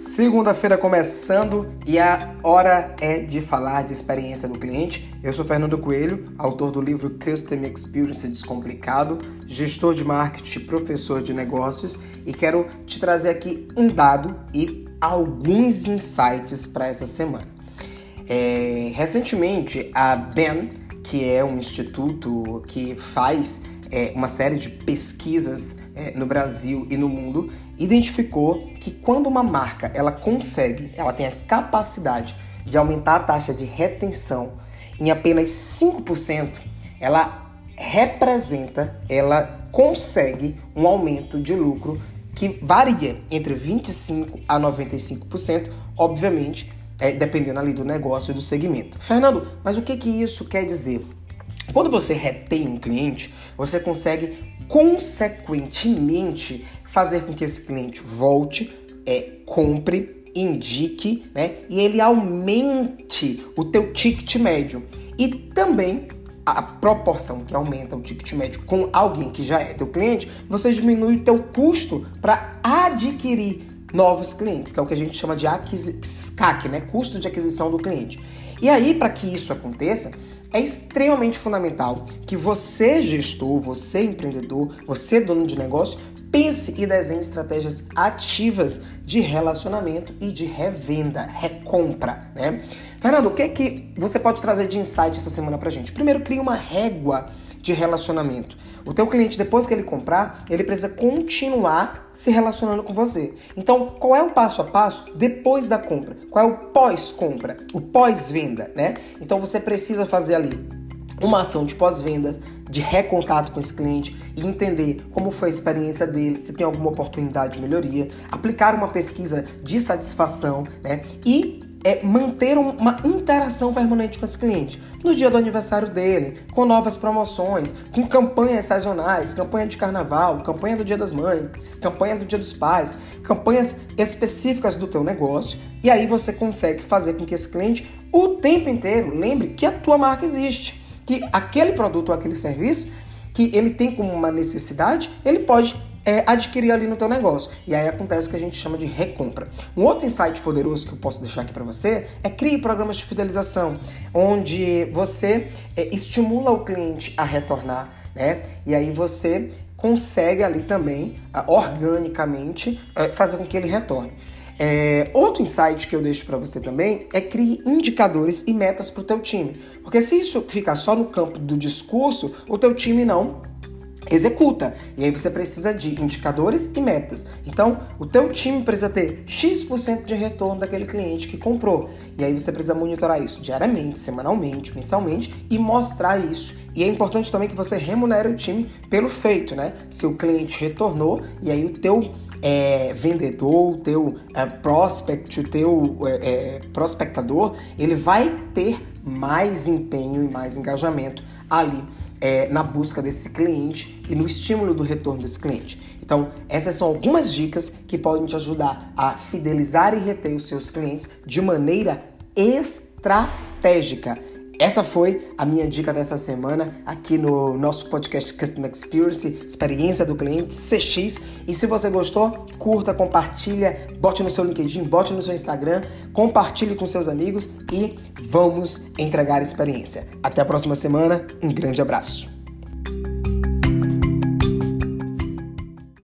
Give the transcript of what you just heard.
Segunda-feira começando e a hora é de falar de experiência do cliente. Eu sou Fernando Coelho, autor do livro Custom Experience Descomplicado, gestor de marketing, professor de negócios e quero te trazer aqui um dado e alguns insights para essa semana. É, recentemente, a Ben, que é um instituto que faz é, uma série de pesquisas é, no Brasil e no mundo, identificou que quando uma marca ela consegue, ela tem a capacidade de aumentar a taxa de retenção em apenas 5%, ela representa, ela consegue um aumento de lucro que varia entre 25 a 95%, obviamente, é, dependendo ali do negócio e do segmento. Fernando, mas o que, que isso quer dizer? Quando você retém um cliente, você consegue consequentemente fazer com que esse cliente volte, é, compre, indique, né? E ele aumente o teu ticket médio. E também a proporção que aumenta o ticket médio com alguém que já é teu cliente, você diminui o teu custo para adquirir novos clientes, que é o que a gente chama de CAC, né? Custo de aquisição do cliente. E aí, para que isso aconteça, é extremamente fundamental que você, gestor, você, empreendedor, você, dono de negócio, pense e desenhe estratégias ativas de relacionamento e de revenda, recompra, né? Fernando, o que que você pode trazer de insight essa semana pra gente? Primeiro, crie uma régua de relacionamento. O teu cliente, depois que ele comprar, ele precisa continuar se relacionando com você. Então, qual é o passo a passo depois da compra? Qual é o pós-compra? O pós-venda, né? Então, você precisa fazer ali uma ação de pós-vendas, de recontato com esse cliente e entender como foi a experiência dele, se tem alguma oportunidade de melhoria, aplicar uma pesquisa de satisfação, né? E é manter uma interação permanente com esse cliente. No dia do aniversário dele, com novas promoções, com campanhas sazonais, campanha de carnaval, campanha do Dia das Mães, campanha do Dia dos Pais, campanhas específicas do teu negócio. E aí você consegue fazer com que esse cliente o tempo inteiro lembre que a tua marca existe, que aquele produto ou aquele serviço que ele tem como uma necessidade, ele pode é, adquirir ali no teu negócio. E aí acontece o que a gente chama de recompra. Um outro insight poderoso que eu posso deixar aqui para você é crie programas de fidelização, onde você é, estimula o cliente a retornar, né? E aí você consegue ali também, organicamente, é, fazer com que ele retorne. É, outro insight que eu deixo para você também é crie indicadores e metas para o teu time. Porque se isso ficar só no campo do discurso, o teu time não executa. E aí você precisa de indicadores e metas. Então, o teu time precisa ter X% de retorno daquele cliente que comprou. E aí você precisa monitorar isso diariamente, semanalmente, mensalmente e mostrar isso. E é importante também que você remunere o time pelo feito, né? Se o cliente retornou e aí o teu é, vendedor, o teu é, prospect, o teu é, é prospectador, ele vai ter mais empenho e mais engajamento ali é, na busca desse cliente e no estímulo do retorno desse cliente. Então, essas são algumas dicas que podem te ajudar a fidelizar e reter os seus clientes de maneira estratégica. Essa foi a minha dica dessa semana aqui no nosso podcast Customer Experience, experiência do cliente CX. E se você gostou, curta, compartilha, bote no seu LinkedIn, bote no seu Instagram, compartilhe com seus amigos e vamos entregar experiência. Até a próxima semana, um grande abraço.